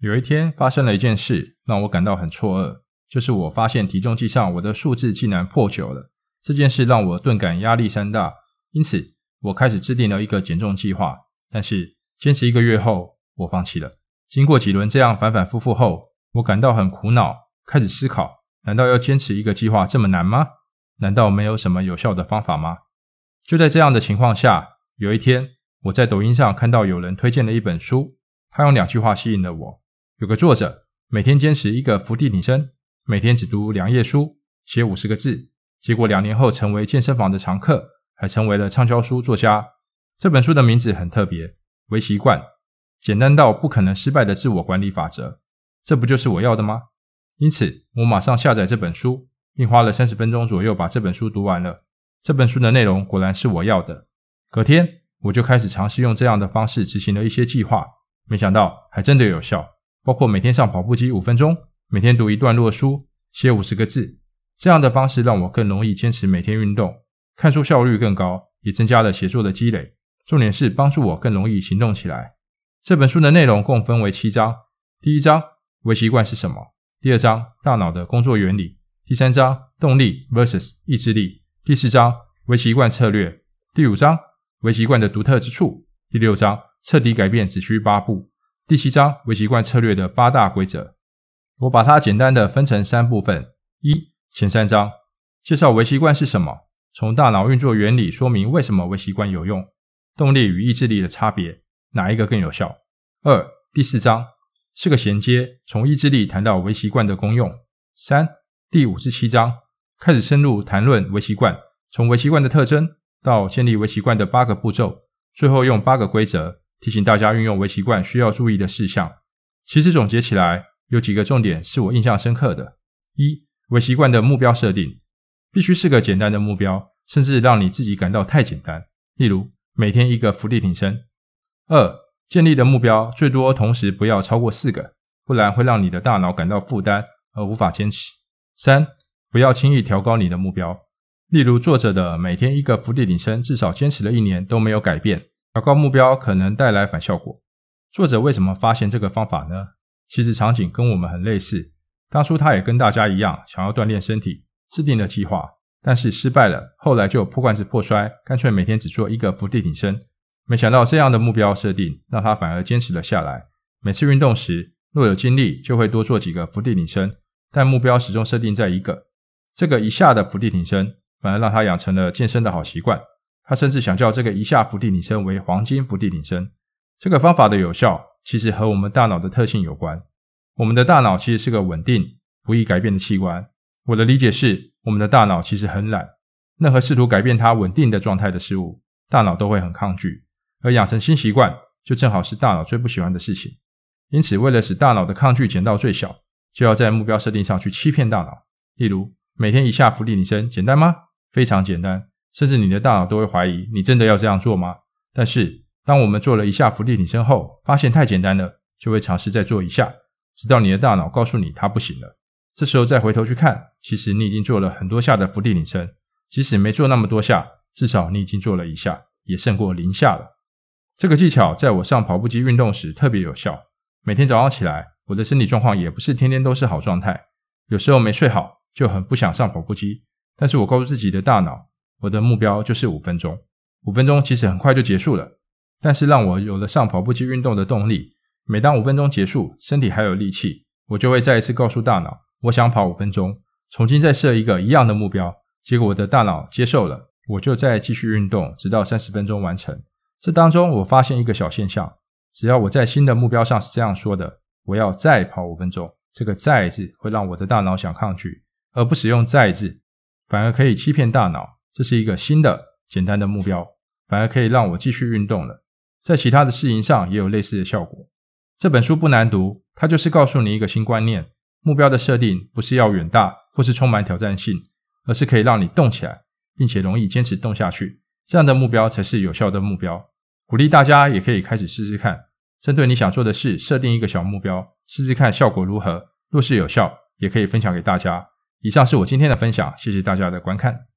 有一天发生了一件事，让我感到很错愕，就是我发现体重计上我的数字竟然破九了。这件事让我顿感压力山大，因此我开始制定了一个减重计划。但是坚持一个月后，我放弃了。经过几轮这样反反复复后，我感到很苦恼，开始思考：难道要坚持一个计划这么难吗？难道没有什么有效的方法吗？就在这样的情况下，有一天我在抖音上看到有人推荐了一本书，他用两句话吸引了我。有个作者每天坚持一个伏地挺身，每天只读两页书，写五十个字，结果两年后成为健身房的常客，还成为了畅销书作家。这本书的名字很特别，《为习惯》，简单到不可能失败的自我管理法则。这不就是我要的吗？因此，我马上下载这本书，并花了三十分钟左右把这本书读完了。这本书的内容果然是我要的。隔天，我就开始尝试用这样的方式执行了一些计划，没想到还真的有效。包括每天上跑步机五分钟，每天读一段落书，写五十个字，这样的方式让我更容易坚持每天运动，看书效率更高，也增加了写作的积累。重点是帮助我更容易行动起来。这本书的内容共分为七章：第一章，微习惯是什么；第二章，大脑的工作原理；第三章，动力 vs 意志力；第四章，微习惯策略；第五章，微习惯的独特之处；第六章，彻底改变只需八步。第七章微习惯策略的八大规则，我把它简单的分成三部分：一、前三章介绍微习惯是什么，从大脑运作原理说明为什么微习惯有用，动力与意志力的差别，哪一个更有效；二、第四章是个衔接，从意志力谈到微习惯的功用；三、第五至七章开始深入谈论微习惯，从微习惯的特征到建立微习惯的八个步骤，最后用八个规则。提醒大家运用微习惯需要注意的事项。其实总结起来，有几个重点是我印象深刻的：一、微习惯的目标设定必须是个简单的目标，甚至让你自己感到太简单，例如每天一个伏地挺身。二、建立的目标最多同时不要超过四个，不然会让你的大脑感到负担而无法坚持。三、不要轻易调高你的目标，例如作者的每天一个伏地挺身，至少坚持了一年都没有改变。调高目标可能带来反效果。作者为什么发现这个方法呢？其实场景跟我们很类似。当初他也跟大家一样，想要锻炼身体，制定了计划，但是失败了。后来就破罐子破摔，干脆每天只做一个伏地挺身。没想到这样的目标设定，让他反而坚持了下来。每次运动时，若有精力，就会多做几个伏地挺身，但目标始终设定在一个。这个一下的伏地挺身，反而让他养成了健身的好习惯。他甚至想叫这个一下伏地挺身为黄金伏地挺身。这个方法的有效，其实和我们大脑的特性有关。我们的大脑其实是个稳定、不易改变的器官。我的理解是，我们的大脑其实很懒，任何试图改变它稳定的状态的事物，大脑都会很抗拒。而养成新习惯，就正好是大脑最不喜欢的事情。因此，为了使大脑的抗拒减到最小，就要在目标设定上去欺骗大脑。例如，每天一下伏地挺身，简单吗？非常简单。甚至你的大脑都会怀疑你真的要这样做吗？但是当我们做了一下伏地挺身后，发现太简单了，就会尝试再做一下，直到你的大脑告诉你它不行了。这时候再回头去看，其实你已经做了很多下的伏地挺身，即使没做那么多下，至少你已经做了一下，也胜过零下了。这个技巧在我上跑步机运动时特别有效。每天早上起来，我的身体状况也不是天天都是好状态，有时候没睡好就很不想上跑步机，但是我告诉自己的大脑。我的目标就是五分钟，五分钟其实很快就结束了，但是让我有了上跑步机运动的动力。每当五分钟结束，身体还有力气，我就会再一次告诉大脑，我想跑五分钟，重新再设一个一样的目标。结果我的大脑接受了，我就再继续运动，直到三十分钟完成。这当中我发现一个小现象，只要我在新的目标上是这样说的，我要再跑五分钟，这个“再”字会让我的大脑想抗拒，而不使用“再”字，反而可以欺骗大脑。这是一个新的简单的目标，反而可以让我继续运动了。在其他的事情上也有类似的效果。这本书不难读，它就是告诉你一个新观念：目标的设定不是要远大或是充满挑战性，而是可以让你动起来，并且容易坚持动下去。这样的目标才是有效的目标。鼓励大家也可以开始试试看，针对你想做的事设定一个小目标，试试看效果如何。若是有效，也可以分享给大家。以上是我今天的分享，谢谢大家的观看。